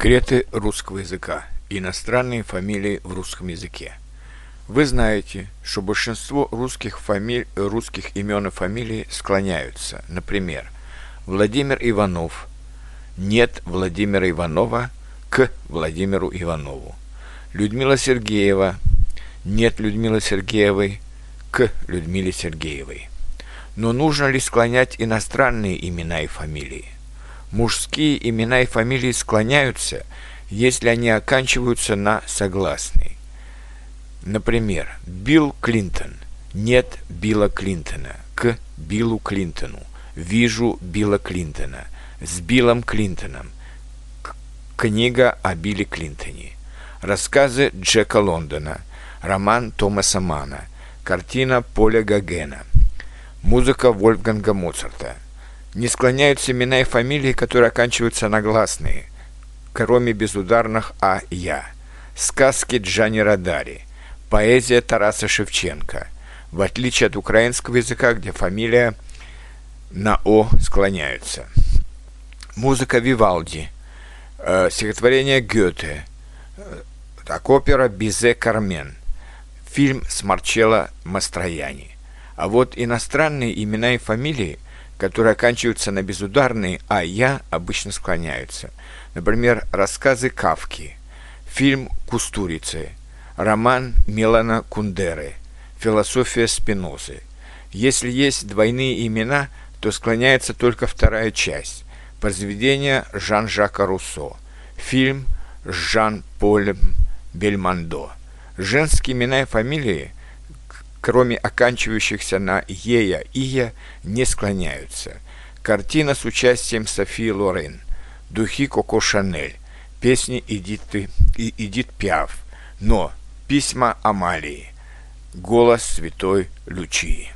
Секреты русского языка. Иностранные фамилии в русском языке. Вы знаете, что большинство русских, фамилий, русских имен и фамилий склоняются. Например, Владимир Иванов. Нет Владимира Иванова к Владимиру Иванову. Людмила Сергеева. Нет Людмилы Сергеевой к Людмиле Сергеевой. Но нужно ли склонять иностранные имена и фамилии? Мужские имена и фамилии склоняются, если они оканчиваются на согласный. Например, Билл Клинтон. Нет Билла Клинтона. К Биллу Клинтону. Вижу Билла Клинтона. С Биллом Клинтоном. Книга о Билле Клинтоне. Рассказы Джека Лондона. Роман Томаса Мана. Картина Поля Гогена. Музыка Вольфганга Моцарта не склоняются имена и фамилии, которые оканчиваются на гласные, кроме безударных «а» «я». Сказки Джани Радари, поэзия Тараса Шевченко, в отличие от украинского языка, где фамилия на «о» склоняются. Музыка Вивалди, э, стихотворение Гёте, э, так опера Бизе Кармен, фильм с Марчелло Мастрояни. А вот иностранные имена и фамилии – которые оканчиваются на безударные «а» «я» обычно склоняются. Например, рассказы Кавки, фильм «Кустурицы», роман Милана Кундеры, философия Спинозы. Если есть двойные имена, то склоняется только вторая часть. Произведение Жан-Жака Руссо, фильм Жан-Поль Бельмондо. Женские имена и фамилии – кроме оканчивающихся на «ея» «ия», не склоняются. Картина с участием Софии Лорен, духи Коко Шанель, песни Эдит, Эдит Пиаф, но письма Амалии, голос святой Лючии.